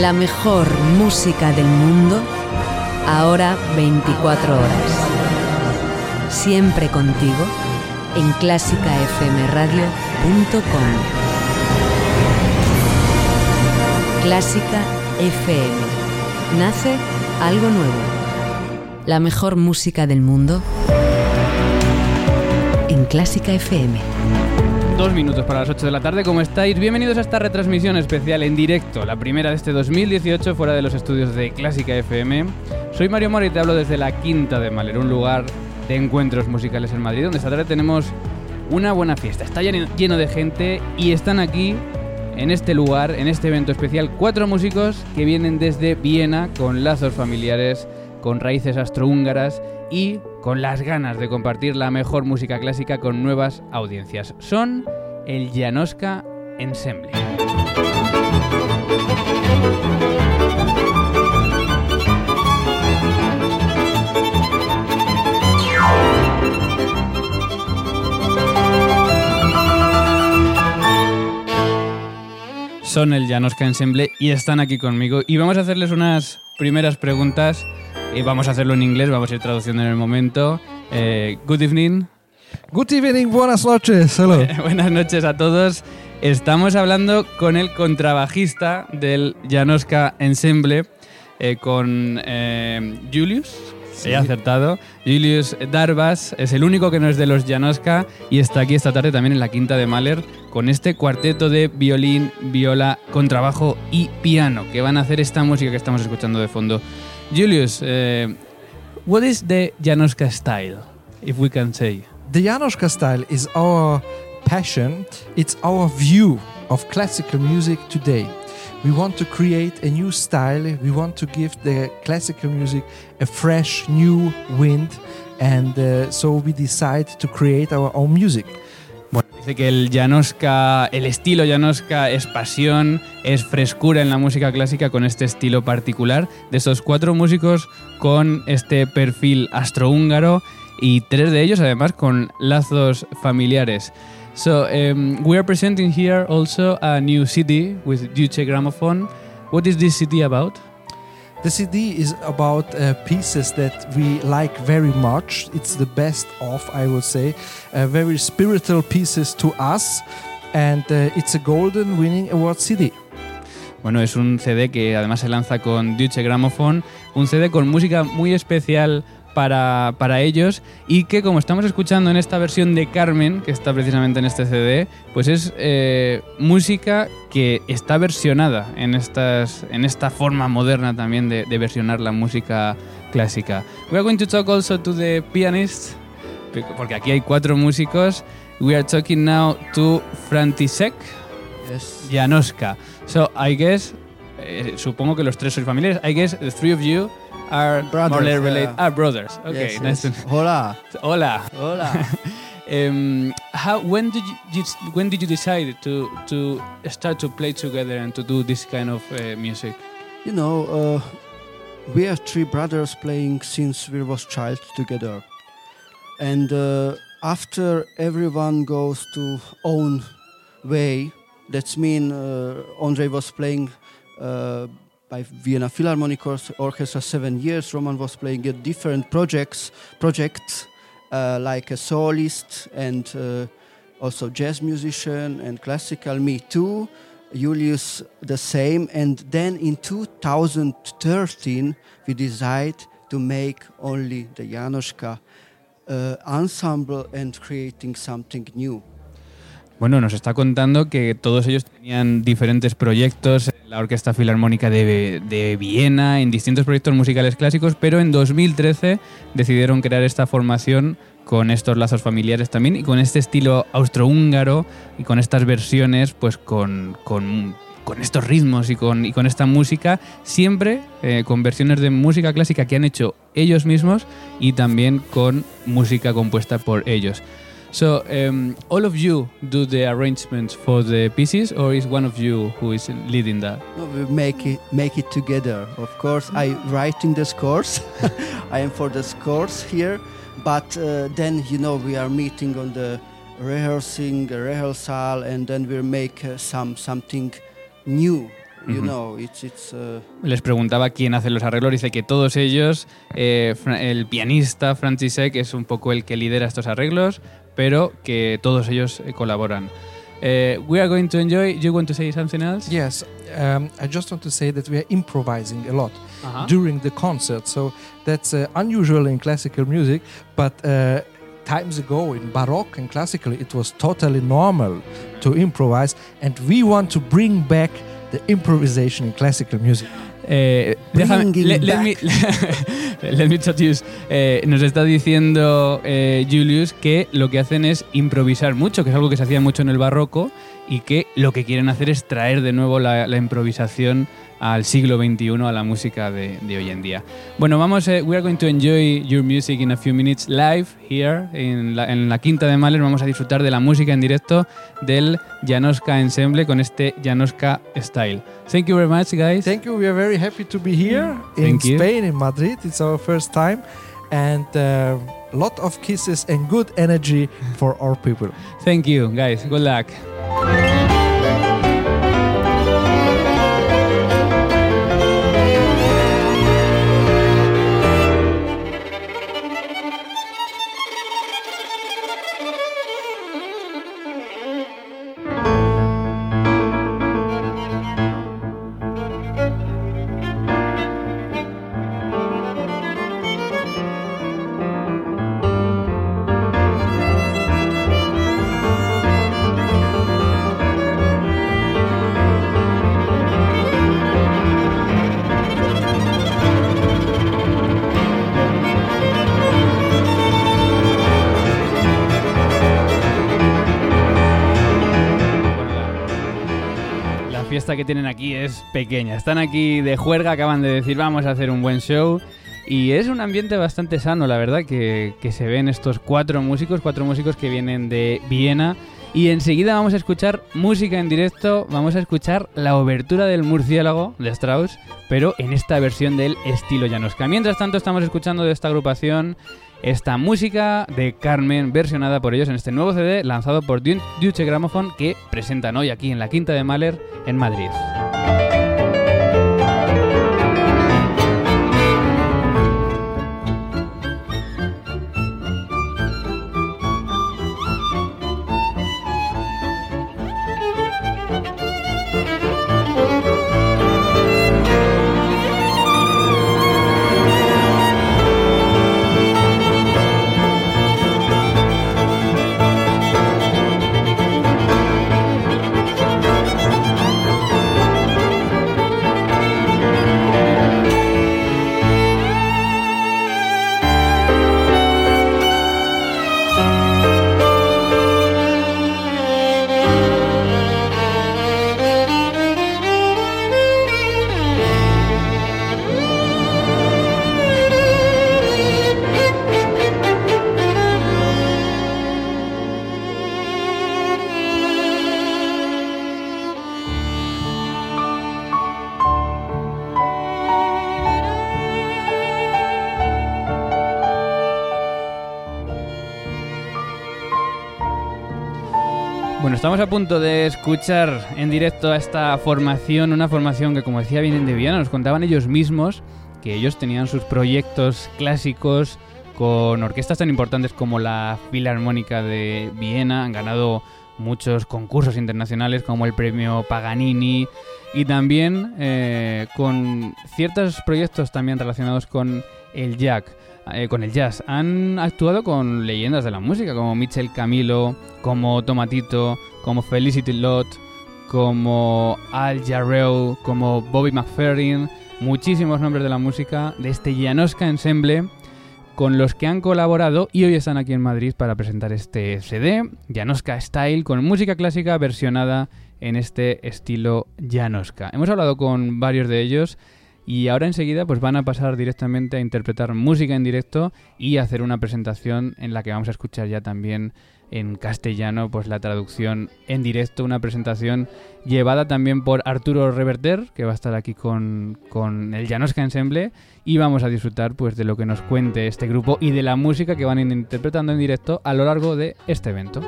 La mejor música del mundo, ahora 24 horas. Siempre contigo en clásicafmradio.com. Clásica FM. Nace algo nuevo. La mejor música del mundo en Clásica FM. Dos minutos para las 8 de la tarde, ¿cómo estáis? Bienvenidos a esta retransmisión especial en directo, la primera de este 2018 fuera de los estudios de Clásica FM. Soy Mario Mora y te hablo desde la Quinta de Maler, un lugar de encuentros musicales en Madrid, donde esta tarde tenemos una buena fiesta. Está lleno de gente y están aquí, en este lugar, en este evento especial, cuatro músicos que vienen desde Viena con lazos familiares, con raíces astrohúngaras y con las ganas de compartir la mejor música clásica con nuevas audiencias. Son el Janoska Ensemble. Son el Janoska Ensemble y están aquí conmigo y vamos a hacerles unas primeras preguntas y vamos a hacerlo en inglés, vamos a ir traduciendo en el momento. Eh, good evening. Good evening, buenas noches, hello. Buenas noches a todos. Estamos hablando con el contrabajista del Janoska Ensemble, eh, con eh, Julius. He acertado. Julius Darbas es el único que no es de los Janoska y está aquí esta tarde también en la quinta de Mahler con este cuarteto de violín, viola, contrabajo y piano que van a hacer esta música que estamos escuchando de fondo. Julius, uh, what is the Janoska style, if we can say? The Janoska style is our passion, it's our view of classical music today. We want to create a new style, we want to give the classical music a fresh new wind, and uh, so we decide to create our own music. Dice que el Janoska, el estilo Janoska es pasión, es frescura en la música clásica con este estilo particular de estos cuatro músicos con este perfil astrohúngaro y tres de ellos además con lazos familiares. So um, we are presenting here also a new CD with Duce Gramophone. What is this CD about? The CD is about uh, pieces that we like very much. It's the best of, I would say, uh, very spiritual pieces to us, and uh, it's a Golden Winning Award CD. Bueno, es un CD que además se lanza con Deutsche Gramophone, un CD con música muy especial para, para, ellos y que como estamos escuchando en esta versión de Carmen, que está precisamente en este CD, pues es eh, música que está versionada en, estas, en esta forma moderna también de, de, versionar la música clásica. We are going to talk also to the pianist, porque aquí hay cuatro músicos. We are talking now to Frantisek yes. Janoska. So I guess, eh, supongo que los tres sois familiares, I guess the three of you are brothers, more or related. yeah. Brothers. Okay, Yes, nice. yes. Hola. Hola. Hola. um, how when did you, when did you decide to to start to play together and to do this kind of uh, music? you know, uh, we are three brothers playing since we was child together, and uh, after everyone goes to own way, that's mean uh, Andre was playing. By Vienna Philharmonic Orchestra seven years. Roman was playing at different projects, projects uh, like a soloist and uh, also jazz musician and classical. Me too. Julius the same. And then in 2013 we decided to make only the Janoschka uh, ensemble and creating something new. Bueno, nos está contando que todos ellos tenían diferentes proyectos en la Orquesta Filarmónica de, de, Viena, en distintos proyectos musicales clásicos, pero en 2013 decidieron crear esta formación con estos lazos familiares también y con este estilo austrohúngaro y con estas versiones, pues con, con, con estos ritmos y con, y con, esta música, siempre eh, con versiones de música clásica que han hecho ellos mismos y también con música compuesta por ellos. So, um, all of you do the arrangements for the pieces, or is one of you who is leading that? No, we make it make it together. Of course, I writing the scores. I am for the scores here, but uh, then you know we are meeting on the rehearsing, rehearsal, and then we make uh, some something new You know, it's it's. Uh, Les preguntaba quién hace los arreglos. Dice que todos ellos, eh, el pianista František es un poco el que lidera estos arreglos, pero que todos ellos eh, colaboran. Eh, we are going to enjoy. You want to say something else? Yes, um, I just want to say that we are improvising a lot Ajá. during the concert, so that's uh, unusual in classical music. But uh, times ago in Baroque and classical, it was totally normal to improvise, and we want to bring back the improvisation in classical music. Eh, déjame, le- let, me, let me. Eh, nos está diciendo eh, Julius que lo que hacen es improvisar mucho, que es algo que se hacía mucho en el barroco y que lo que quieren hacer es traer de nuevo la, la improvisación al siglo XXI, a la música de, de hoy en día. Bueno, vamos, eh, we are going to enjoy your music in a few minutes live here en la, en la Quinta de Mahler. Vamos a disfrutar de la música en directo del Janoska Ensemble con este Janoska Style. Thank you very much, guys. Thank you. We are very happy to be here in you. Spain, in Madrid. It's our first time, and a lot of kisses and good energy for our people. Thank you, guys. Good luck. Que tienen aquí es pequeña. Están aquí de juerga, acaban de decir vamos a hacer un buen show. Y es un ambiente bastante sano, la verdad, que, que se ven estos cuatro músicos, cuatro músicos que vienen de Viena. Y enseguida vamos a escuchar música en directo, vamos a escuchar la obertura del murciélago de Strauss, pero en esta versión del estilo Janoska. Mientras tanto estamos escuchando de esta agrupación esta música de Carmen versionada por ellos en este nuevo CD lanzado por Deutsche Grammophon que presentan hoy aquí en la Quinta de Mahler en Madrid. Estamos a punto de escuchar en directo a esta formación, una formación que como decía vienen de Viena, nos contaban ellos mismos que ellos tenían sus proyectos clásicos con orquestas tan importantes como la Filarmónica de Viena, han ganado muchos concursos internacionales como el premio Paganini y también eh, con ciertos proyectos también relacionados con el jack, eh, con el jazz. Han actuado con leyendas de la música como Michel Camilo, como Tomatito, como Felicity Lott, como Al Jarreau, como Bobby McFerrin, muchísimos nombres de la música de este Janoska Ensemble con los que han colaborado y hoy están aquí en Madrid para presentar este CD, Janoska Style, con música clásica versionada en este estilo Janoska. Hemos hablado con varios de ellos y ahora enseguida pues van a pasar directamente a interpretar música en directo y hacer una presentación en la que vamos a escuchar ya también en castellano pues la traducción en directo, una presentación llevada también por Arturo Reverter, que va a estar aquí con, con el Janoska Ensemble y vamos a disfrutar pues de lo que nos cuente este grupo y de la música que van interpretando en directo a lo largo de este evento.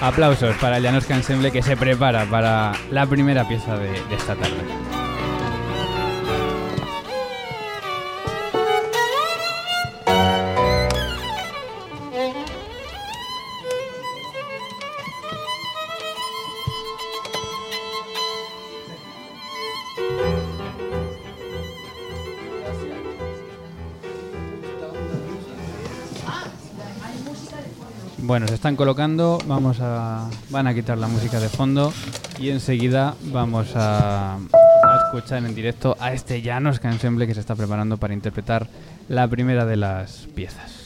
Aplausos para el Janoska Ensemble que se prepara para la primera pieza de esta tarde. Bueno, se están colocando, vamos a, van a quitar la música de fondo y enseguida vamos a, a escuchar en directo a este Llanos Ensemble que se está preparando para interpretar la primera de las piezas.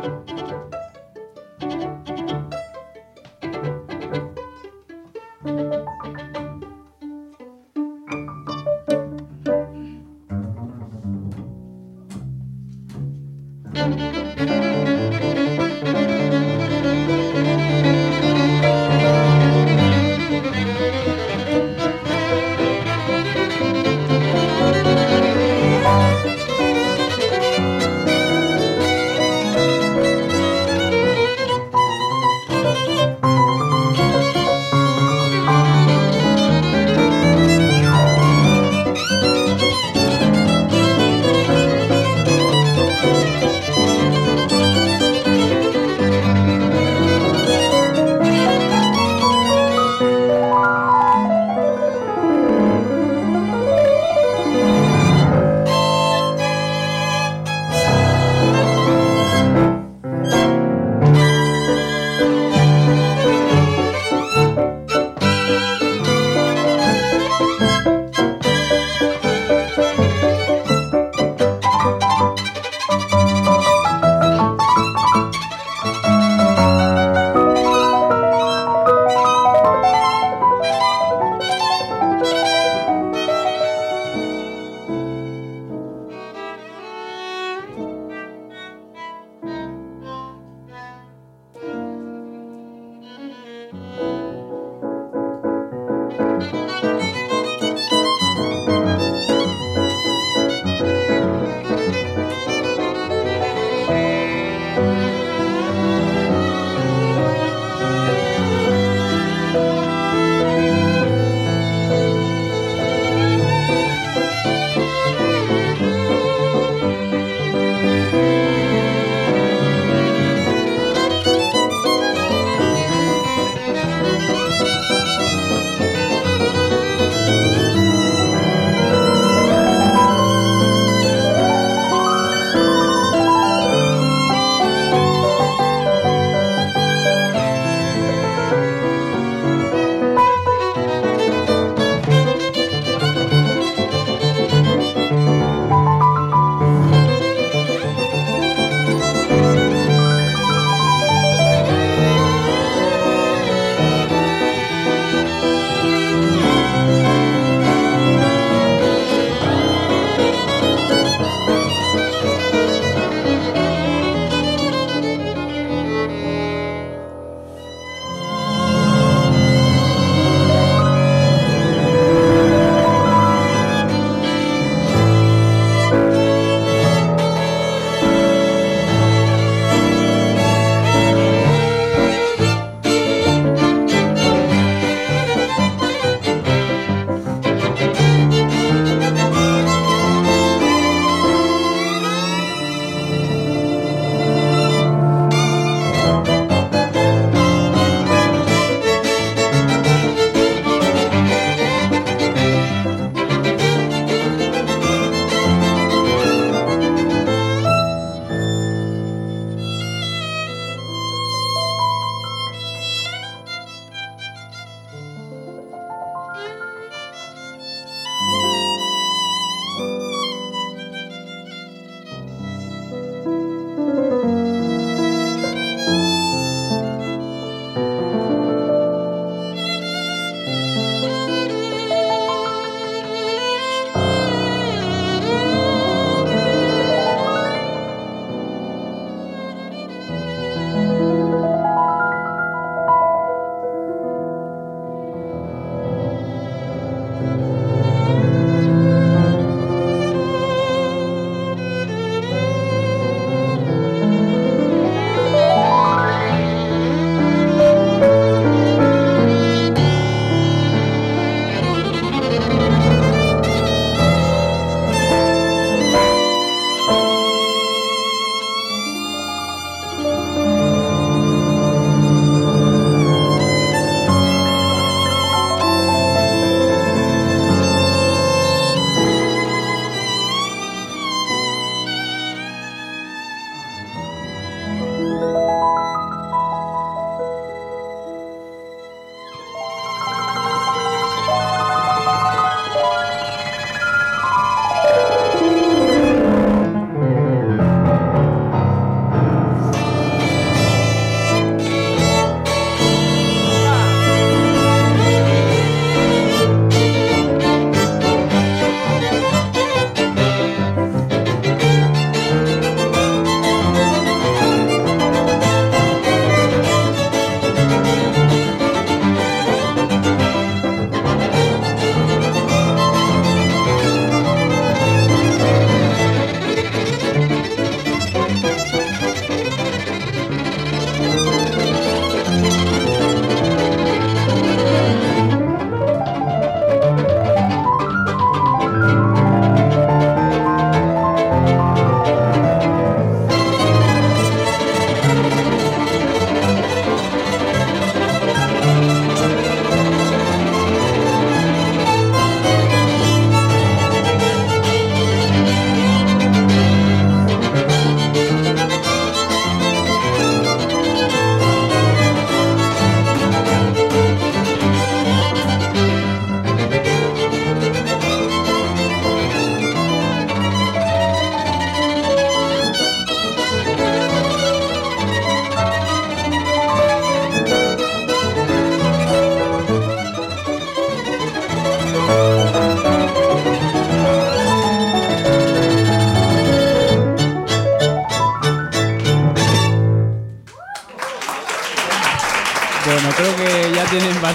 Podcast.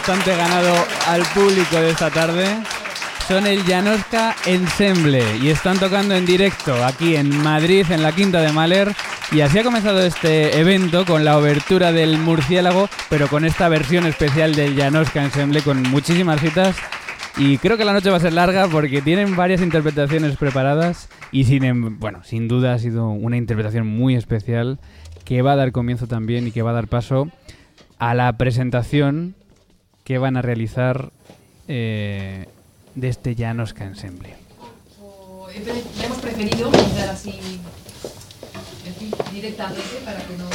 Bastante ganado al público de esta tarde. Son el Janoska Ensemble y están tocando en directo aquí en Madrid, en la Quinta de Maler. Y así ha comenzado este evento con la obertura del murciélago, pero con esta versión especial del Janoska Ensemble con muchísimas citas. Y creo que la noche va a ser larga porque tienen varias interpretaciones preparadas y sin, em- bueno, sin duda ha sido una interpretación muy especial que va a dar comienzo también y que va a dar paso a la presentación que van a realizar eh, de este Janoska Ensemble. Hemos preferido empezar así, en fin, directamente para que no...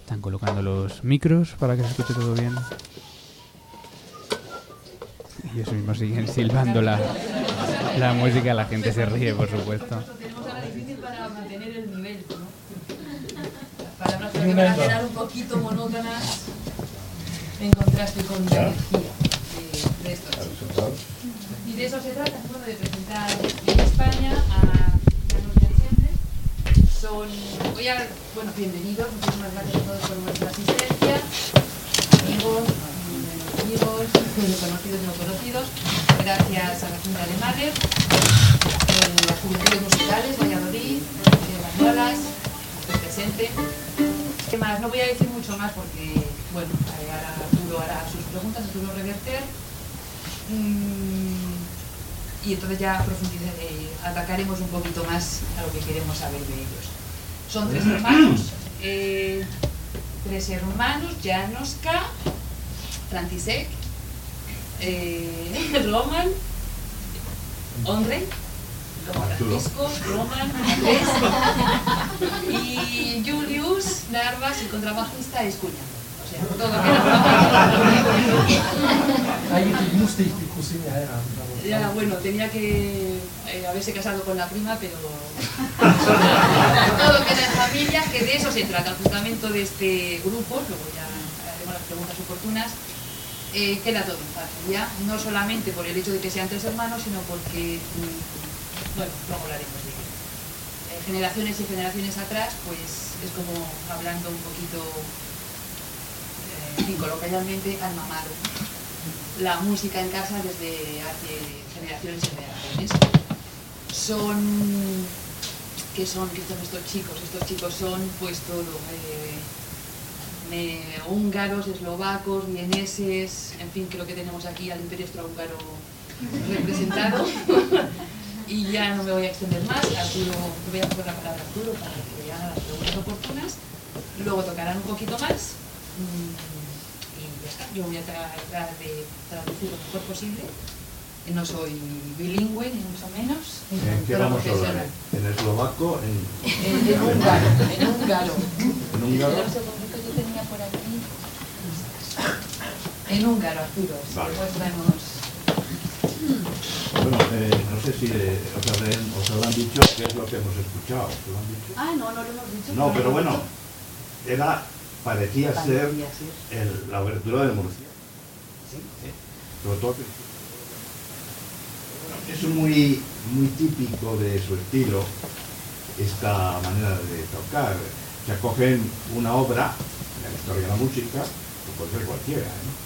Están colocando los micros para que se escuche todo bien. Y ellos mismos siguen silbando la, la música, la gente se ríe, por supuesto. Lo tenemos ahora difícil para mantener el nivel, ¿no? Las que van a quedar un poquito monótonas en contraste con la energía de, de estos chicos. Y de eso se trata, bueno, de presentar en España a. Son, voy a, bueno, bienvenidos, muchísimas gracias a todos por vuestra asistencia, amigos, amigos, conocidos y no conocidos, gracias a la Junta de Madres, eh, las juventudes musicales, Valladolid, eh, las el presente. ¿Qué más? No voy a decir mucho más porque, bueno, eh, ahora Arturo hará sus preguntas, Arturo Reverter. Mm, y entonces ya eh, atacaremos un poquito más a lo que queremos saber de ellos. Son tres hermanos, eh, tres hermanos, Janoska, Frantisek, eh, Roman, Ondrej, Francisco, Roman, Andrés, y Julius Narvas, el contrabajista, es cuñado. O sea, todo Cousine heiraten. aber- ya, bueno, tenía que eh, haberse casado con la prima, pero todo queda en familia, que de eso se trata, el fundamento de este grupo, luego ya haremos las preguntas oportunas, eh, queda todo en familia, no solamente por el hecho de que sean tres hermanos, sino porque, mm, bueno, luego hablaremos de ello. Eh, generaciones y generaciones atrás, pues es como hablando un poquito, eh, coloquialmente, al mamado la música en casa desde hace generaciones y generaciones. Son, ¿qué son? ¿Qué son estos chicos? Estos chicos son pues todo, eh, húngaros, eslovacos, vieneses, en fin, creo que tenemos aquí al imperio austrohúngaro representado. y ya no me voy a extender más, Arturo, voy a poner la palabra a Arturo para que haga las preguntas oportunas. Luego tocarán un poquito más. mm, y ya está. Yo voy a tratar de traducir lo mejor posible. No soy bilingüe, ni mucho menos. ¿En qué vamos a hablar? ¿En eslovaco? ¿En, En, en húngaro, en húngaro. en húngaro? En húngaro, Arturo. si Vale. Bueno, eh, no sé si eh, os, habrán, os habrán dicho qué es lo que hemos escuchado. ¿Os lo han dicho? Ah, no, no lo hemos dicho. No, pero bueno, era, parecía ser Parecía ser. el- la abertura del Murcia. Sí. Sobre todo que- Bueno, es muy, muy típico de su estilo esta manera de tocar. Se acogen una obra de la historia de la música, que puede ser cualquiera, ¿no?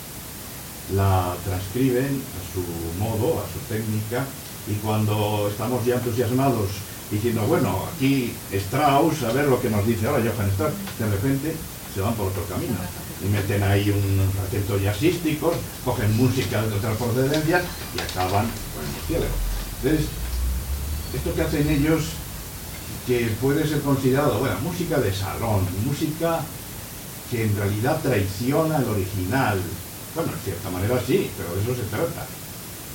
La transcriben a su modo, a su técnica, y cuando estamos ya entusiasmados diciendo, bueno, aquí Strauss, a ver lo que nos dice ahora Johann Strauss, de repente se van por otro camino y meten ahí unos acentos jazzísticos, cogen música de otras procedencias y acaban con el murciélago. Entonces, esto que hacen ellos, que puede ser considerado, bueno, música de salón, música que en realidad traiciona el original. Bueno, en cierta manera sí, pero de eso se trata.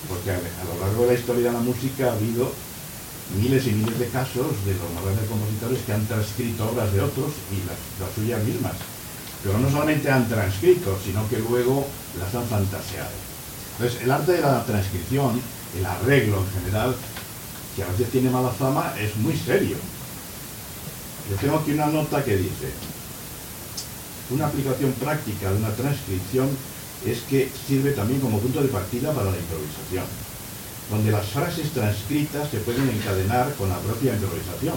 Porque a, lo largo de la historia de la música ha habido miles y miles de casos de los más grandes compositores que han transcrito obras de otros y las, las suyas mismas. Pero no solamente han transcrito, sino que luego las han fantaseado. Entonces, el arte de la transcripción, el arreglo en general, que a veces tiene mala fama, es muy serio. Yo tengo aquí una nota que dice, una aplicación práctica de una transcripción es que sirve también como punto de partida para la improvisación, donde las frases transcritas se pueden encadenar con la propia improvisación.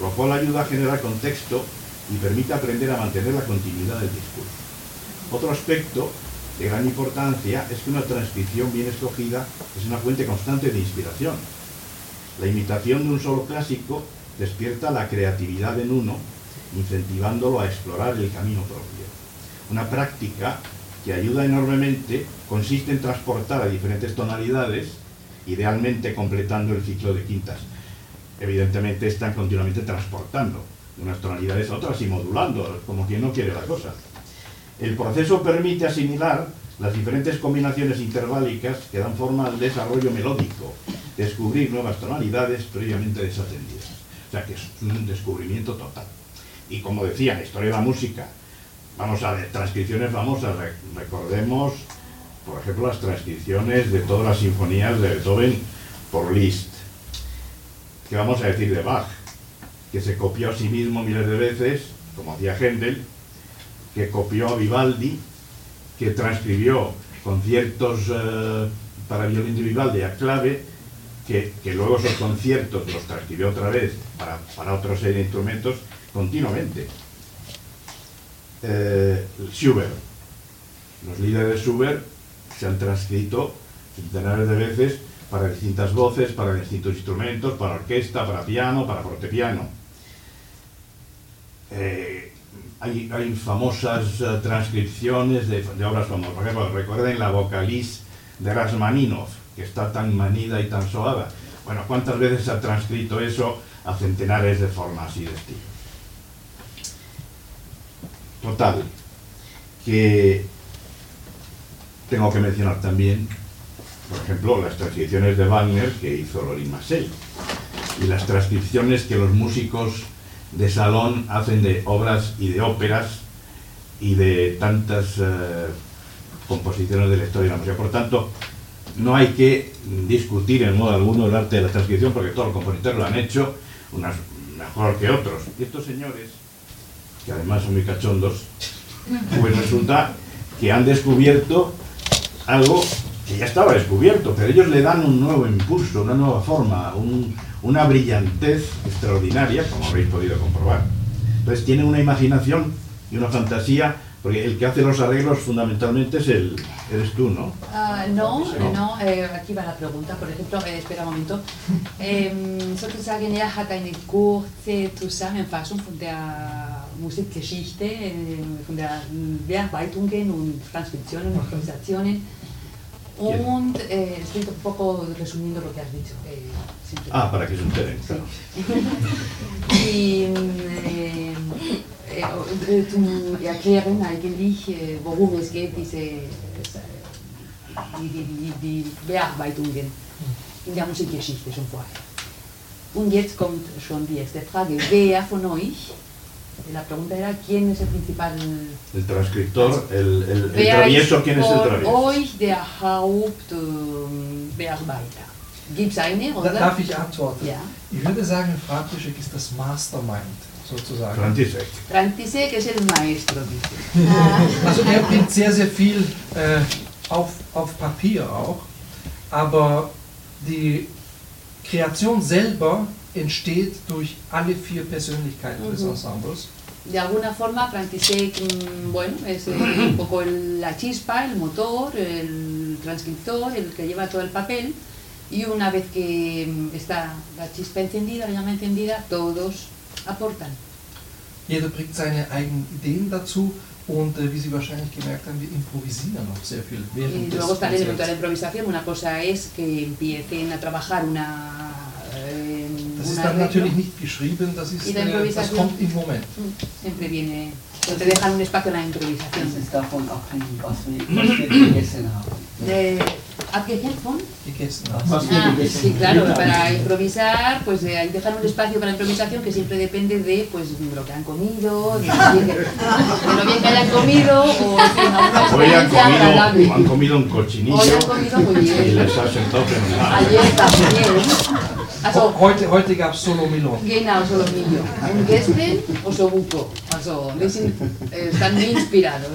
lo cual ayuda a generar contexto y permite aprender a mantener la continuidad del discurso. Otro aspecto de gran importancia es que una transcripción bien escogida es una fuente constante de inspiración. La imitación de un solo clásico despierta la creatividad en uno, incentivándolo a explorar el camino propio. Una práctica que ayuda enormemente consiste en transportar a diferentes tonalidades, idealmente completando el ciclo de quintas. Evidentemente están continuamente transportando de unas tonalidades a otras y modulando, como quien no quiere la cosa. El proceso permite asimilar las diferentes combinaciones interválicas que dan forma al desarrollo melódico, descubrir nuevas tonalidades previamente desatendidas. O sea que es un descubrimiento total. Y como decía, la historia de la música, vamos a ver, transcripciones famosas, recordemos, por ejemplo, las transcripciones de todas las sinfonías de Beethoven por Liszt. ¿Qué vamos a decir de Bach? Que se copió a sí mismo miles de veces, como hacía Händel, que copió a Vivaldi, que transcribió conciertos eh, para violín de Vivaldi a clave, que, luego esos conciertos los transcribió otra vez para, para otra instrumentos continuamente. Eh, Schubert. Los líderes de Schubert se han transcrito centenares de veces para distintas voces, para distintos instrumentos, para orquesta, para piano, para fortepiano. Eh, hay, famosas eh, transcripciones de, obras famosas. Por ejemplo, recuerden la vocaliz de Rasmaninov, que está tan manida y tan soada. Bueno, ¿cuántas veces se ha transcrito eso a centenares de formas y de estilos? Total, que tengo que mencionar también, por ejemplo, las transcripciones de Wagner que hizo Lorin Marcel y las transcripciones que los músicos de salón hacen de obras y de óperas y de tantas eh, composiciones de la historia de la música. Por tanto, no hay que discutir en modo alguno el arte de la transcripción porque todos los compositores lo han hecho, unas mejor que otros. Y estos señores, que además son muy cachondos, pues resulta que han descubierto algo que ya estaba descubierto, pero ellos le dan un nuevo impulso, una nueva forma, una brillantez extraordinaria, como habréis podido comprobar. Entonces tienen una imaginación y una fantasía, porque el que hace los arreglos fundamentalmente es el, eres tú, ¿no? Uh, no, no, eh, aquí va la pregunta, por ejemplo, eh, espera un momento. Ähm, Musikgeschichte, äh, von der Bearbeitungen und Transkriptionen und Organisationen Und eh, estoy un poco resumiendo lo que has dicho. Eh, ah, para que se enteren, claro. y eh, eh, zum Erklären eigentlich, äh, worum es geht, diese, die, die, die Bearbeitungen in der Musikgeschichte schon vorher. Und jetzt kommt schon die erste Frage. Wer von euch la pregunta era quién es el principal... El transcriptor, el, el, el travieso, ¿quién es el travieso? euch der Hauptbearbeiter. Gibt es eine, oder? Darf ich antworten? Ja. Ich würde sagen, František ist das Mastermind, sozusagen. František. František es el maestro, dice. Also er bringt sehr, sehr viel äh, auf, auf Papier auch, aber die Kreation selber entsteht durch alle vier Persönlichkeiten -huh. des Ensembles. De alguna forma, František, mm, bueno, es un poco el, la chispa, el motor, el transcriptor, el que lleva todo el papel. Y una vez que mm, está la chispa encendida, la llama encendida, todos aportan. Jeder bringt seine eigenen Ideen dazu und äh, wie Sie wahrscheinlich gemerkt haben, wir improvisieren noch sehr viel während y luego está el elemento de la improvisación. Una cosa es que empiecen a trabajar una das ist dann natürlich nicht geschrieben, das, ist, äh, das kommt im Moment. Siempre viene, te dejan un espacio en la improvisación. Das ist davon abhängig, was wir, was wir gegessen haben. De, ¿Abgegessen von? Gegessen ah, sí, claro, para improvisar, pues eh, hay dejar un espacio para la improvisación que siempre depende de pues, lo que han comido, de, lo bien que, de lo bien que hayan comido, o fin, alguna experiencia agradable. Han comido un cochinillo. Hoy han comido muy bien. Y les ha sentado fenomenal. Ayer también. Also, heute heute gab es solo Milon. Genau, solo Milon. Und gestern Osobuco. Also, eh, están muy inspirados.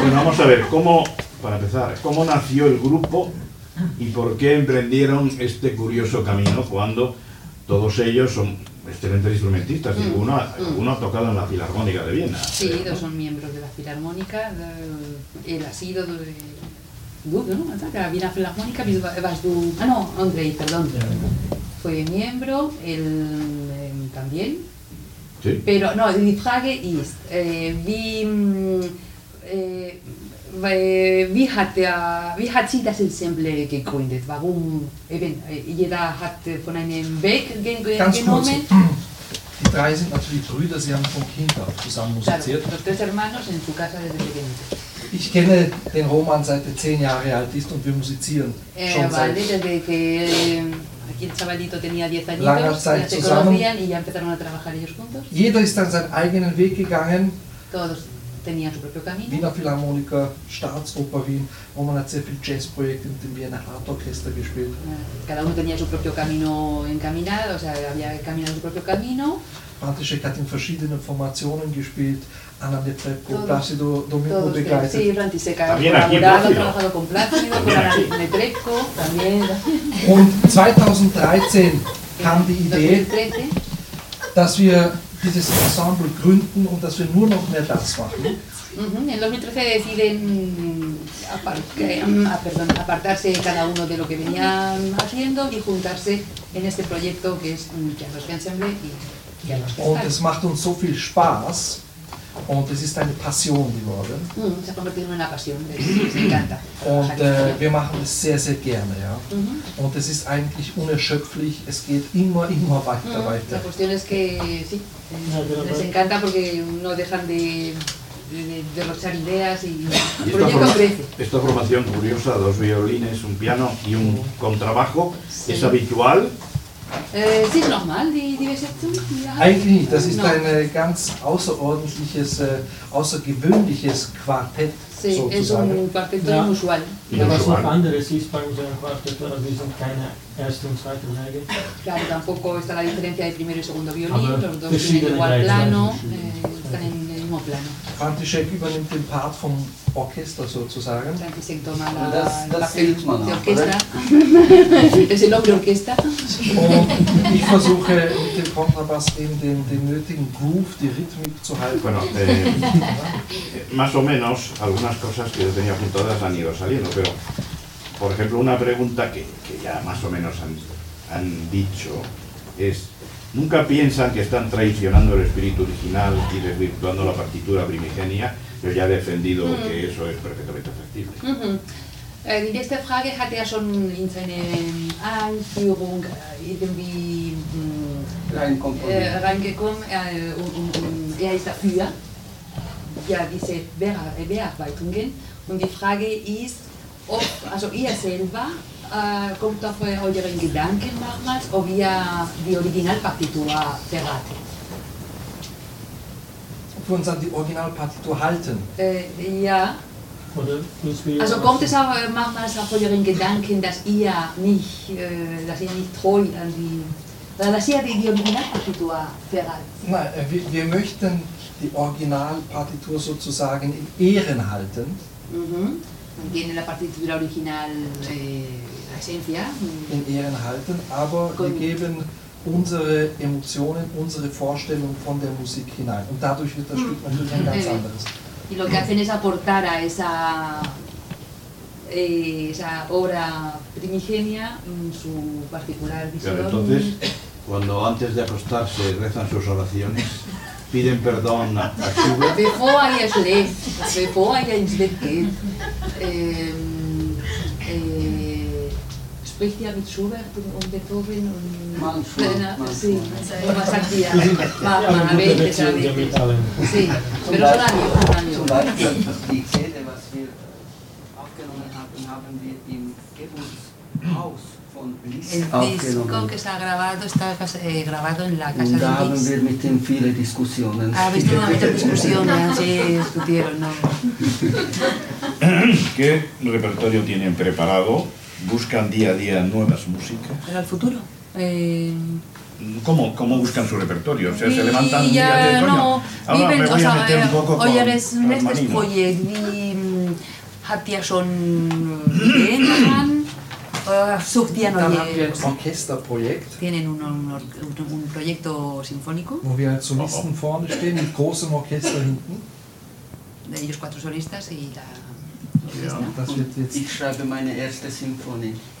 Bueno, vamos a ver, ¿cómo, para empezar, cómo nació el grupo y por qué emprendieron este curioso camino cuando todos ellos son excelentes instrumentistas y Mm, uno, ha- mm. uno ha tocado en la Filarmónica de Viena. Sí, creo, dos son miembros de la Filarmónica. eh, Él ha sido de... Du, ¿no? De la Wiener Filarmónica, bis- vas du... Ah, no, Andrei, perdón. Fue miembro, él eh, también. Sí. Pero, no, die Frage ist, äh, wie, mm, weil- wie, hat der, wie hat sie das Ensemble gegründet? Warum? Eben, jeder hat von einem Weg ge ge Ganz kurz. genommen. Die drei sind natürlich Brüder, sie haben von Kind auf zusammen Claro, musiziert. los tres hermanos en su casa desde pequeñitos. Ich kenne den Roman seit er zehn Jahre alt ist und wir musizieren Eh, schon vale, seit desde que aquí el chavalito tenía 10 Langer añitos, Zeit se zusammen. conocían y ya empezaron a trabajar ellos juntos. Jeder ist dann seinen eigenen Weg gegangen. Todos tenían su propio camino. Wiener Philharmoniker, Staatsoper Wien, wo man hat sehr viel Jazzprojekte mit dem Wiener Art Orchester gespielt. Cada uno tenía su propio camino encaminado, o sea, había caminado su propio camino. František hat in verschiedenen Formationen gespielt. Anna Netrebko, Todos- Plácido Domingo Todos, begleitet. sí, También aquí colaborado, trabajado con Plácido, con También aquí. Ana Netrebko, también. Und 2013 kam die Idee, 2013, dass wir dieses Ensemble gründen und dass wir nur noch mehr das machen. en 2013 deciden mm, ah, apartarse cada uno de lo que venían haciendo y juntarse en este proyecto que es mm, Pianos Ensemble y Pianos Und es macht uns so viel Spaß und es ist eine Passion geworden. Se ha convertido en una pasión, encanta. Und äh, wir machen es sehr, sehr gerne. Ja. Ujú. Und es ist eigentlich unerschöpflich. Es geht immer, immer weiter, La weiter. cuestión es que sí, les encanta porque no dejan de, de, de derrochar ideas y Y esta, forma- esta formación curiosa, dos violines, un piano y un contrabajo, Sí. es habitual. Sí, es normal, die, die Besetzung. die. Eigentlich nicht. Das ist No. ein äh, ganz außerordentliches, äh, außergewöhnliches Quartett Sí, es un cuarteto Ja. inusual. Ja. Was noch anderes ist bei unserem Quartett, also wir sind keine erste und zweite Geige. Claro, tampoco está la diferencia de primero y segundo violín, los dos tienen igual plano, eh, están en el mismo plano. František übernimmt den Part vom Orchester sozusagen. František toma la, Aber das- das sieht man auch, orquesta, es el hombre orquesta. Und ich versuche mit dem Kontrabass eben den, den nötigen Groove, die Rhythmik zu halten. Bueno, eh, más o menos algunas cosas que yo tenía apuntadas han ido saliendo, pero por ejemplo una pregunta que, que ya más o menos han, han dicho es, ¿nunca piensan que están traicionando el espíritu original y desvirtuando la partitura primigenia? Yo ya he defendido Mm. que eso es perfectamente factible. Mhm. Äh, Die nächste Frage hat er schon in seiner Einführung äh, irgendwie äh, reingekommen. Äh, und, und, und er ist dafür, ja, diese Bear- Bearbeitungen. Und die Frage ist, ob, also ihr selber, äh, kommt auf euren Gedanken nochmals, ob ihr die Originalpartitur verratet. Uns an die Originalpartitur halten. Äh, ja, Also kommt es auch äh, manchmal auf euren Gedanken, dass ihr nicht, äh, dass ihr nicht treu an die, dass ihr die, die Originalpartitur verratet? Nein, äh, wir, wir möchten die Originalpartitur sozusagen in Ehren halten. Mhm. Tiene la partitura original, eh, esencia. in Ehren halten, aber wir geben unsere Emotionen, unsere Vorstellung von der Musik hinein. Und dadurch wird das Mhm. Stück natürlich ein ganz anderes. Y lo que hacen es aportar a esa, eh, esa obra primigenia mm, su particular visión. Pero entonces, cuando antes de acostarse rezan sus oraciones, piden perdón a, a Schubert, Bevor ihr schläft, bevor ihr ins Bett geht, äh, spricht mit Schubert und, Beethoven und. Sí, a pero son son zum amigos. Beispiel die CD, was wir aufgenommen haben, haben wir im Geburtshaus von Liszt El disco que está grabado está eh, grabado en la casa da de mit viele Diskussionen. Visto una muchas discusiones, sí, discutieron, ¿no? ¿Qué repertorio tienen preparado? ¿Buscan día a día nuevas músicas? Para el futuro. Eh, ¿Cómo, cómo buscan su repertorio? O sea, se levantan un día ja, de coño. no, Ahora wie me voy a meter un äh, poco con daran? Uh, Suchtiano Dann haben wir y- ein Orchesterprojekt, tienen un, un, un proyecto sinfónico, wo wir als Solisten vorne stehen, mit großem Orchester hinten. de ellos cuatro solistas y la orquesta. Das wird jetzt Ich schreibe meine erste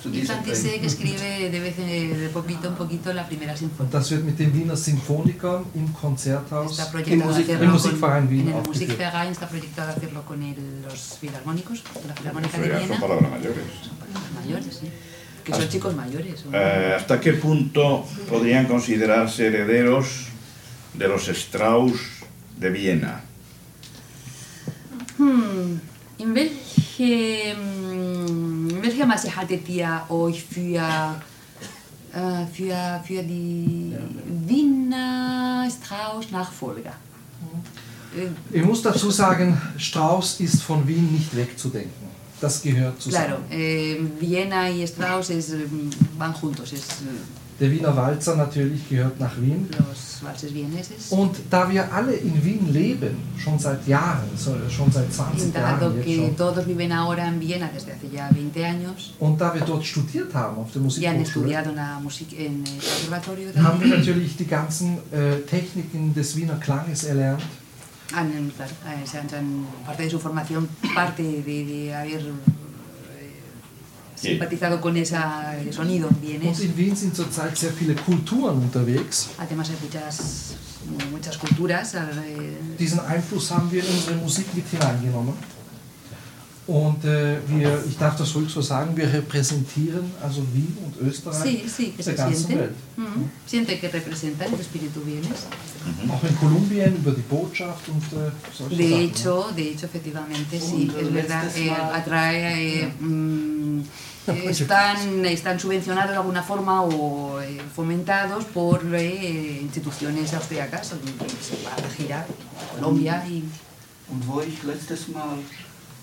zu dieser Projekt. que escribe de vez en de poquito en poquito la primera Und sinfonía. das wird mit den Wiener Symphonikern im Konzerthaus proyectado Musik- im Musikverein Wien en el. Musikverein está proyectado hacerlo con el- los filarmónicos, con la Filarmónica Eso de ya Viena. son palabras mayores. Los mayores, sí. Que son chicos mayores. son- Eh, ¿Hasta qué punto podrían considerarse herederos de los Strauss de Viena? Hm, in welche, in welcher Maße haltet ihr euch für, äh, für, für die Wiener Strauß-Nachfolger? Ich muss dazu sagen, Strauss ist von Wien nicht wegzudenken. Das gehört zusammen. Claro, eh, Viena y Strauss es, van juntos, es Der Wiener Walzer natürlich gehört nach Wien. Und da wir alle in Wien leben, schon seit Jahren, schon seit 20 Y dado Jahren jetzt que schon, todos viven ahora en Viena desde hace ya 20 años und da wir dort studiert haben auf der Musikhochschule, haben wir natürlich die ganzen äh, Techniken des Wiener Klanges erlernt. han, eh, se han- se han- parte de su formación, parte de, de haber simpatizado con ese sonido Und vienes. in Wien sind zurzeit sehr viele Kulturen unterwegs. Además hay muchas, muchas culturas. eh, Diesen Einfluss haben wir in unsere Musik mit hineingenommen. Und äh, wir, ich darf das ruhig so sagen, wir repräsentieren also Wien und Österreich Sí, sí, que se der ganzen sienten. Welt. Mm, Siente que representan el espíritu vienes. Auch in Kolumbien über die Botschaft und äh, solche De Sachen. hecho, de hecho, efectivamente, sí, Und, es verdad. eh, atrae, eh, mm, están, están subvencionados de alguna forma o eh, fomentados por eh, instituciones austriacas para girar a Colombia y Und wo ich letztes Mal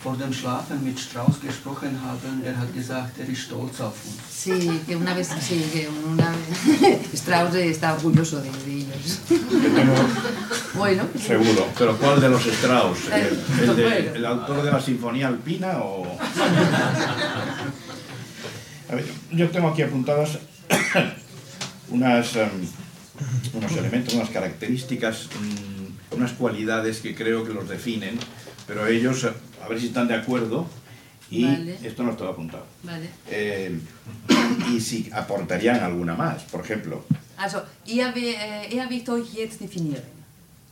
vor dem Schlafen mit Strauss gesprochen habe, er hat gesagt, er ist stolz auf uns. sí, que una vez, sí, que una vez Strauss está orgulloso de, de ellos. Bueno, seguro. ¿Pero cuál de los Strauss? ¿El, el de- el autor de la Sinfonía Alpina o...? A ver, yo tengo aquí apuntadas unas, em, unos elementos, unas características, mm, unas cualidades que creo que los definen, pero ellos, eh, a ver si están de acuerdo, y Vale. esto no estaba apuntado. vale. Eh, y si aportarían alguna más, por ejemplo. Also, ihr, we- äh, ihr habt euch jetzt definieren.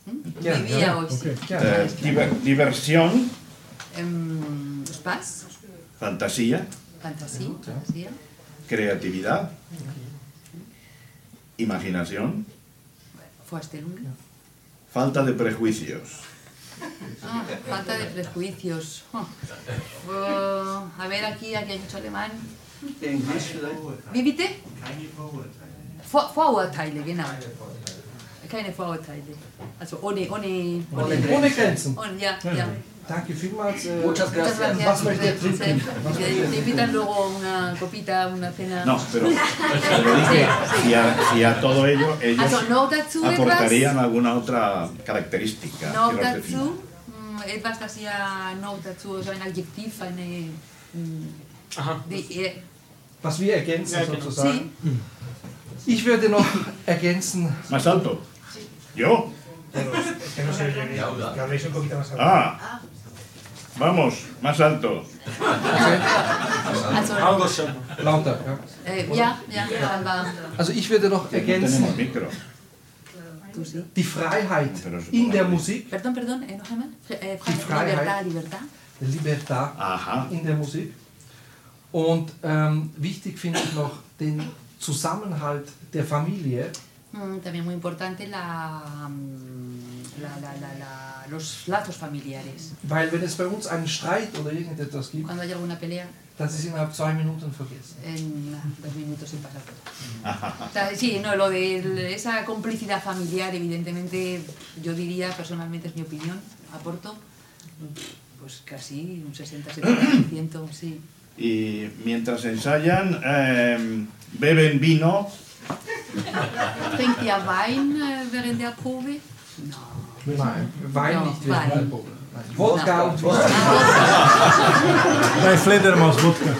Hm? Ja, Wie wir ja, euch okay, sehen. ja. Eh, diver- diversión, Ähm, Spaß, fantasía, Fantasie, Fantasie, creatividad, imaginación, Vorstellungen. falta de prejuicios. Ah, falta de prejuicios. Oh. Oh, a ver, aquí, aquí hay mucho alemán. Wie bitte? Vor Vorurteile, genau. Keine Vorurteile. Also ohne, ohne, ohne, Ohne Grenzen. ohne ja, ja. Danke vielmals. Äh, Muchas Muchas gracias. Was möchtet ihr trinken? Was Te, te invitan luego una copita, una cena. No, pero, pero dije, si a, si a todo ello ellos etwas. aportarían alguna otra característica. Defina. dazu, mm, etwas, das ja noch dazu, so ein Adjektiv, eine, mm, die, äh, was wir ergänzen Ja, genau. sozusagen. Ich würde noch ergänzen, Más alto. ¿Yo? Ah. Vamos, más alto. also, schon. lauter. Ja. äh, ja, ja, aber Also ich würde noch No ergänzen, die Freiheit in der Musik, Perdón, perdón, eh, noch einmal. Fre- äh, Die Freiheit. Libertad, Libertad. Libertad Ajá. in der Musik. Und ähm, wichtig finde ich noch den Zusammenhalt der Familie. Mm, también muy importante la, mm, la, la, la, la- los lazos familiares. Weil wenn es bei uns einen Streit oder irgendetwas gibt, Cuando hay alguna pelea, das ist innerhalb zwei Minuten vergessen. en dos minutos sin pasar todo. O sea, sí, no, lo de esa complicidad familiar, evidentemente, yo diría, personalmente es mi opinión, aporto, pues casi un 60-70%, sí. Y mientras ensayan, eh, beben vino. Trinkt ihr Wein äh, während der Probe? No. Nein, Wein Ja, nicht Wein. Wodka und Wodka. Bei Fledermaus Wodka.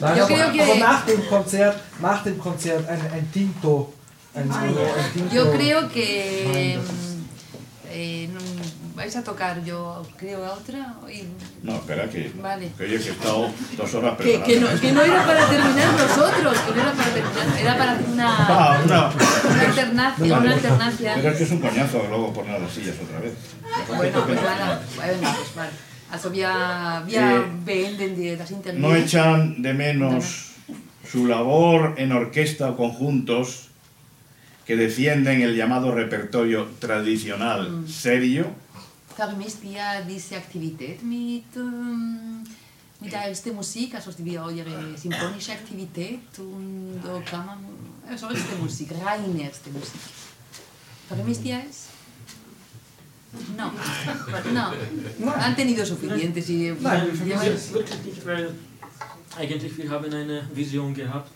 Nein, Yo aber, creo que- aber nach dem Konzert, nach dem Konzert ein, ein Tinto. Ein, ein Tinto. Yo creo que eh, vais a tocar, yo creo, a otra. y- No, espera, que, Vale. que yo que he estado dos horas Que, preparando. que, no, que no era para terminar nosotros, que no era para terminar, era para hacer una, Ah, una- una alternancia, una alternancia. Pero es que es un coñazo luego poner las sillas otra vez. Bueno, pues nada, venga, pues vale. Also wir, wir beenden die, das Interview. No echan de menos su labor en orquesta o conjuntos que defienden el llamado repertorio tradicional Mm. serio. Vermisst ihr diese Aktivität mit, ähm, mit der ersten Musik, also die eure symphonische Aktivität und da kann man, also erste Musik, reine erste Musik. Vermisst ihr es? No, no, han tenido suficientes y Nein, wir vermissen es wirklich nicht, weil eigentlich wir haben eine Vision gehabt,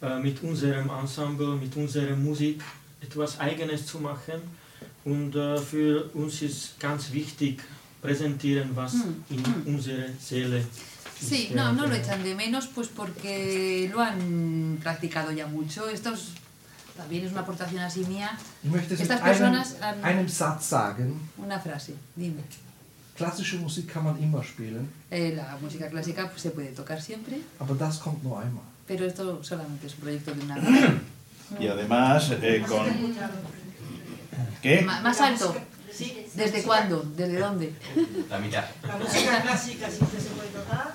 äh, mit unserem Ensemble, mit unserer Musik etwas Eigenes zu machen. Und äh, für uns ist ganz wichtig, präsentieren, was Hm, in unserer Seele Sí, ist. no, no lo echan de menos pues porque lo han practicado ya mucho. Esto es- también es una aportación así mía. Estas einem, personas han- einem Satz sagen. Una frase, dime. Klassische Musik kann man immer spielen, Eh, la música clásica pues, se puede tocar siempre, aber das kommt nur einmal. pero esto solamente es un proyecto de una vez. Y además eh, con... ¿Qué? Más alto. ¿Desde cuándo? ¿Desde dónde? La mitad. La música clásica siempre se puede tocar.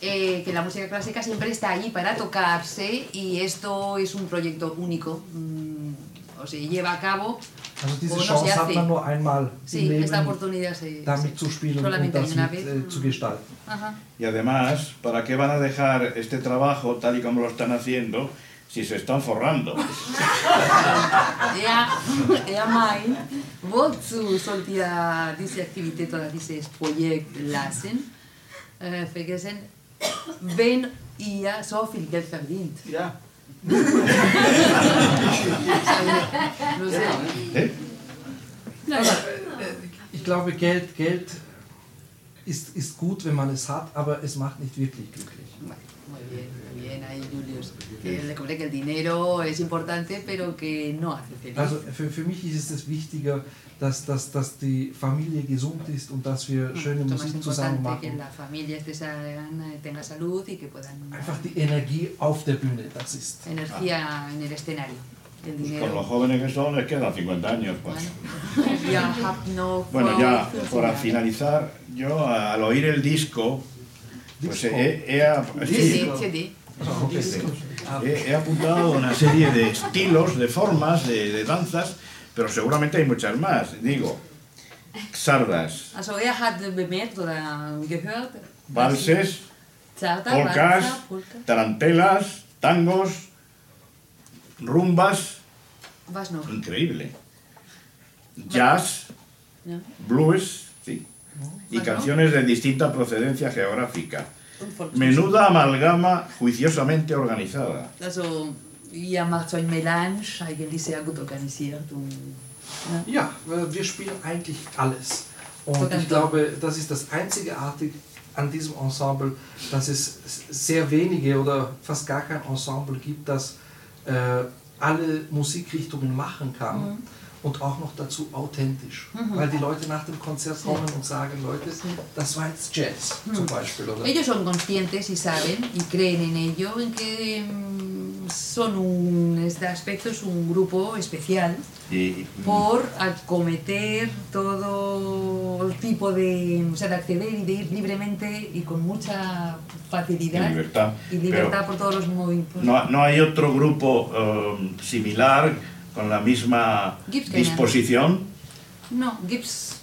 Eh, que la música clásica siempre está allí para tocarse y esto es un proyecto único. mm, o se lleva a cabo Also diese o no Chance hat man nur einmal Sí, im esta Leben, oportunidad se, damit se- zu spielen und das una mit, vez. äh, zu gestalten. Ajá. Y además, ¿para qué van a dejar este trabajo tal y como lo están haciendo si se están forrando? Ja, ja, mein, wozu sollt ihr diese Aktivität oder dieses Projekt lassen? Äh, vergessen, wenn ihr so viel Geld verdient. Ja. ¿Eh? Naja. Ich glaube, Geld, Geld ist, ist gut, wenn man es hat, aber es macht nicht wirklich glücklich. Muy bien, muy bien ahí, Julius. Que le compré que el dinero es importante, pero que no hace feliz. Also für, für mich ist es wichtiger, dass, dass, dass die Familie gesund ist und dass wir schöne Mucho más Musik zusammen importante que la familia esté sana, tenga salud y que puedan Einfach die Energie auf der Bühne, das ist. energía en el escenario. El Con los jóvenes que son les quedan 50 años. pues. Bueno, ya para finalizar, yo al oír el disco, pues he, he he- he apuntado una serie de estilos, de formas, de, de danzas, pero seguramente hay muchas más. Digo, sardas, Also er hat bemerkt oder gehört, valses, polcas, tarantelas, tangos, rumbas, noch? increíble. Jazz, Ja. blues, sí. Y canciones de distinta procedencia geográfica. Menuda amalgama juiciosamente organizada. Also ihr macht so ein Melange, eigentlich sehr gut organisiert. Und, ja. Ja, wir spielen eigentlich alles. Und ich glaube, das ist das Einzigartige an diesem Ensemble, dass es sehr wenige oder fast gar kein Ensemble gibt, das äh, alle Musikrichtungen machen kann. Mhm. Und auch noch dazu authentisch. Mhm. Weil die Leute nach dem Konzert kommen und sagen, Leute, das war jetzt Jazz zum Beispiel. Oder? Ellos son conscientes y saben y creen en ello, en que mm, son un, este aspecto es un grupo especial Y, por acometer todo tipo de, o sea, de acceder y de ir libremente y con mucha facilidad Y libertad. y libertad por todos los movimientos. no, no hay otro grupo eh, similar con la misma disposición. No, gibt's,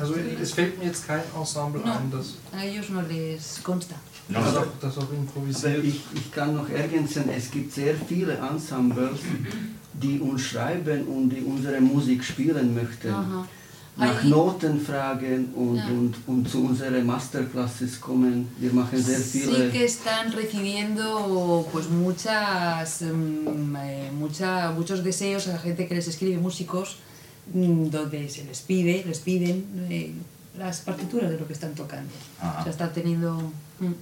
Also es fällt mir jetzt kein Ensemble No. ein, das, ellos no les consta. No, das, auch, das auch improvisiert. Aber ich, ich kann noch ergänzen, es gibt sehr viele Ensembles, die uns schreiben und die unsere Musik spielen möchten. Ajá. Nach Noten fragen und, Ja. und, und zu unseren Masterclasses kommen. Wir machen sehr Sí viele. que están recibiendo pues muchas, mm, eh, mucha- muchos deseos a la gente que les escribe músicos mm, donde se les pide, les piden eh, las partituras de lo que están tocando. Ajá. O sea, está teniendo... mm,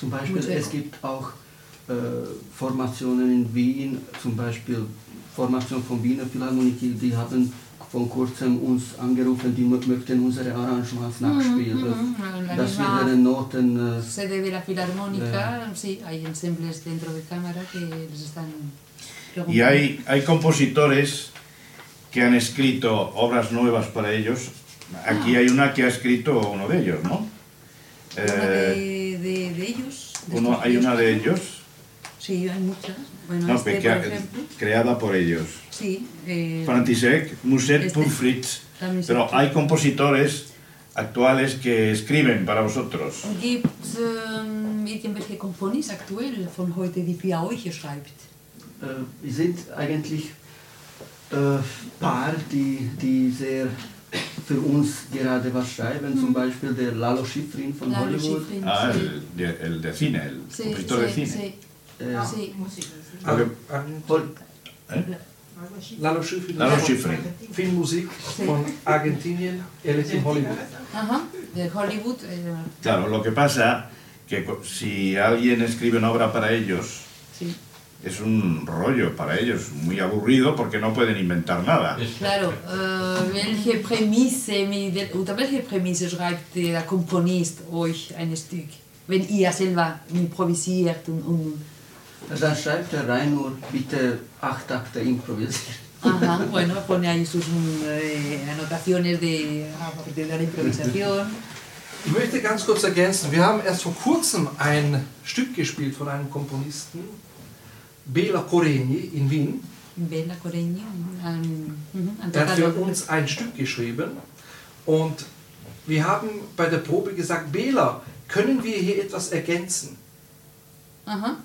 Zum Beispiel, es gibt auch äh, Formationen in Wien, zum Beispiel Formation von Wiener Philharmonie, die haben vor kurzem uns angerufen, die mö- möchten unsere Arrangements nachspielen. mhm, la dass wir misma ihre Noten äh, sede de la Filarmónica, sí, hay ensembles dentro de cámara que les están preguntando. Y hay, hay compositores que han escrito obras nuevas para ellos. Aquí hay una que ha escrito uno de ellos, ¿no? Una Eh, de, de, de ellos. de uno, hay una de ellos, Sí, hay muchas. Bueno, no, este, por ejemplo. creada por ellos. Sí. Eh, František Muset Este. pour Fritz. la Musik- Pero hay compositores actuales que escriben para vosotros. Gibt es ähm, irgendwelche Komponisten aktuell von heute, die für euch schreibt? äh, sind eigentlich äh, Paar, die, die sehr für uns gerade was schreiben, zum Beispiel der Lalo Schifrin von Lalo Hollywood. Schifrin, Ah, sí. el de, el de cine, el Sí, compositor de sí, cine. sí, Äh, sí. Lo que- Hol- Lalo Schifrin. Lalo Schifrin. Filmmusik von Argentinien, er lebt in Hollywood. Ajá, de Hollywood. eh, Claro, lo que pasa que si alguien escribe una obra para ellos, sí. es un rollo para ellos, muy aburrido porque no pueden inventar nada. Claro, äh, welche Prämisse, unter welche Prämisse schreibt der Komponist euch ein Stück? Wenn ihr selber improvisiert und, und Dann schreibt der Reinur, bitte acht Takte improvisieren. Ajá, bueno, pone ahí sus eh, anotaciones de, de la improvisación. Ich möchte ganz kurz ergänzen, wir haben erst vor kurzem ein Stück gespielt von einem Komponisten, Bela Koreni in Wien. Han, ujú, han Er hat für uns ein Stück geschrieben und wir haben bei der Probe gesagt, Bela, können wir hier etwas ergänzen? Ajá.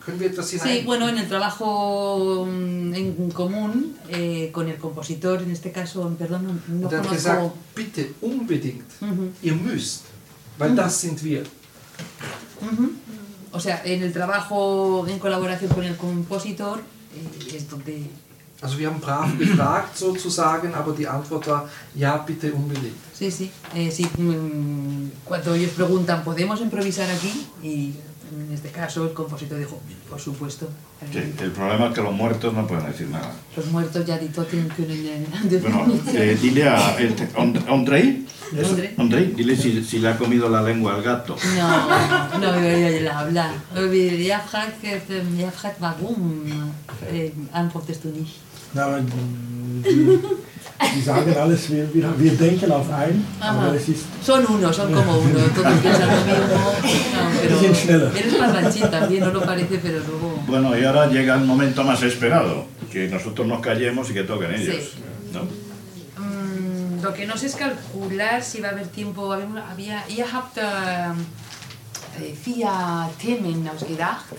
Sí, bueno, en el trabajo mm, en común eh, con el compositor, en este caso, perdón, no, no hat gesagt, conozco. bitte unbedingt, Ujú, ihr müsst, weil das sind wir. ujú. O sea, en el trabajo en colaboración con el compositor eh, es donde Also wir haben brav gefragt sozusagen, aber die Antwort war, ja, bitte unbedingt. Sí, sí. Eh, sí, mm, cuando ellos preguntan, ¿podemos improvisar aquí? Y en este caso el compositor dijo, por supuesto. Sí, el problema es que los muertos no pueden decir nada. Los muertos ya di toten kunnen eh, Bueno, eh, dile a este, And- Andrei, Andrei. Andrei, dile si, si le ha comido la lengua al gato. No, no, no, él habla. Er fragt, eh, warum eh, antwortest du nicht? Na, aber die, sagen alles, wir, wir, wir denken auf ein, Ajá. aber es ist Son uno, son como uno, todos piensan lo mismo. No, pero Dicen schneller. eres parlanchín también, no lo parece, pero luego... Bueno, y ahora llega el momento más esperado, que nosotros nos callemos y que toquen ellos. Sí. ¿no? Mm, lo que no sé es calcular si va a haber tiempo. Había, había ihr habt äh, vier Themen ausgedacht.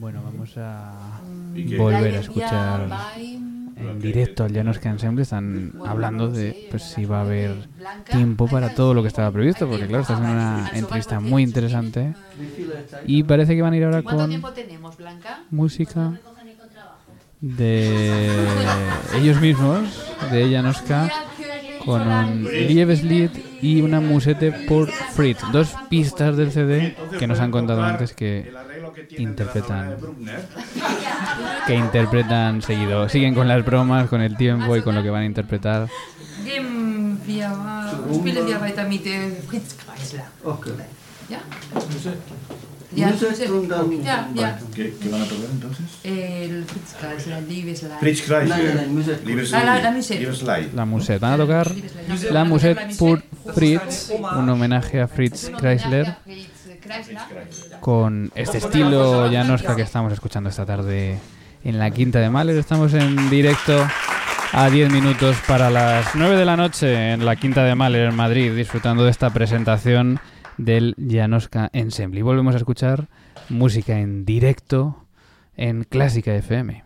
Bueno, vamos a ¿Y qué? volver a Bleiben wir escuchar beim- en directo al Llanos Ensemble. Están hablando de pues si va a haber Blanca. tiempo para todo lo que estaba previsto, porque claro, está siendo una entrevista muy interesante y parece que van a ir ahora ¿Cuánto con tiempo tenemos, Blanca? música de ellos mismos, de Janoska, con un Liebeslied y una musete por Fritz. Dos pistas del CD que nos han contado antes que interpretan. que interpretan seguido. Siguen con las bromas, con el tiempo y con lo que van a interpretar. Okay. Ja? Musik sí. und dann Ja, ja. ¿Qué, qué van a tocar entonces? El Fritz Kreisler, Liebesleid. Fritz Kreisler. La- la-. Liebesleid. La musette. Van a tocar la musette por Fritz, un homenaje a Fritz Kreisler con este estilo Janoska que estamos escuchando esta tarde en la Quinta de Mahler. Estamos en directo a 10 minutos para las 9 de la noche en la Quinta de Mahler en Madrid, disfrutando de esta presentación del Janoska Ensemble. Y volvemos a escuchar música en directo en Clásica FM.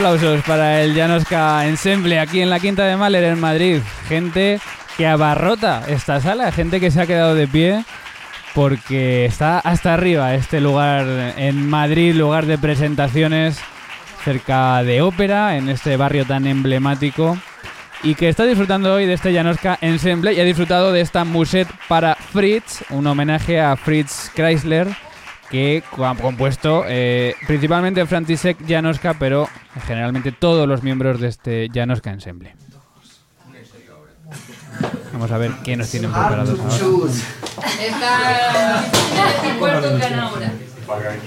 Aplausos para el Janoska Ensemble aquí en la Quinta de Mahler en Madrid. Gente que abarrota esta sala, gente que se ha quedado de pie porque está hasta arriba este lugar en Madrid, lugar de presentaciones cerca de ópera, en este barrio tan emblemático y que está disfrutando hoy de este Janoska Ensemble y ha disfrutado de esta muset para Fritz, un homenaje a Fritz Chrysler que ha compuesto eh, principalmente František Janoska, pero generalmente todos los miembros de este Janoska Ensemble. Vamos a ver qué nos tienen preparados ahora. Está el cuarto que ahora.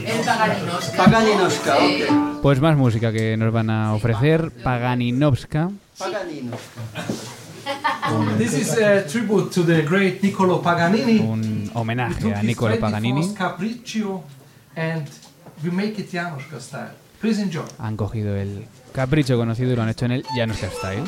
El Paganinovska. Pues más música que nos van a ofrecer. Paganinovska. Paganinovska. This is a tribute to the great Niccolo Paganini. Un homenaje a Niccolo 24th Paganini. Capriccio and we make it Januszka style. Please enjoy. Han cogido el capricho conocido y lo han hecho en el Janoska Style.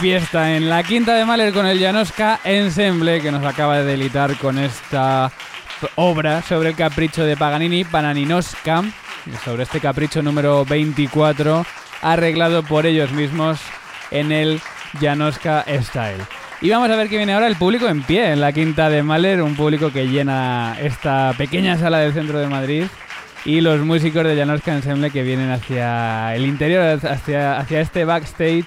Fiesta en la Quinta de Mahler con el Janoska Ensemble que nos acaba de delitar con esta obra sobre el capricho de Paganini, Pananinoska, sobre este capricho número 24, arreglado por ellos mismos en el Janoska Style. Y vamos a ver qué viene ahora el público en pie en la Quinta de Mahler, un público que llena esta pequeña sala del centro de Madrid y los músicos de Janoska Ensemble que vienen hacia el interior, hacia, hacia este backstage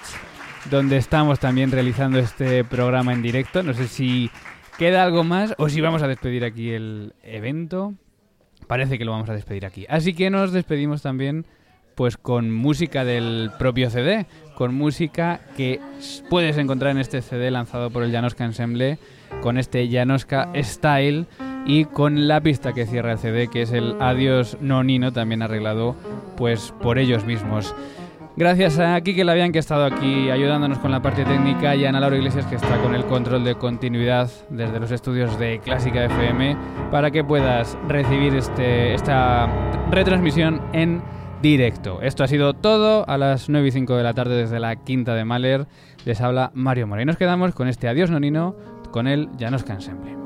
donde estamos también realizando este programa en directo. No sé si queda algo más o si vamos a despedir aquí el evento. Parece que lo vamos a despedir aquí. Así que nos despedimos también pues con música del propio CD, con música que puedes encontrar en este CD lanzado por el Janoska Ensemble, con este Janoska Style y con la pista que cierra el CD, que es el Adiós Nonino, también arreglado pues por ellos mismos. Gracias a Kike Labian que ha estado aquí ayudándonos con la parte técnica y a Ana Laura Iglesias que está con el control de continuidad desde los estudios de Clásica FM para que puedas recibir este, esta retransmisión en directo. Esto ha sido todo a las 9 y 5 de la tarde desde la Quinta de Mahler. Les habla Mario Mora y nos quedamos con este Adiós Nonino con el Llanos Ensemble.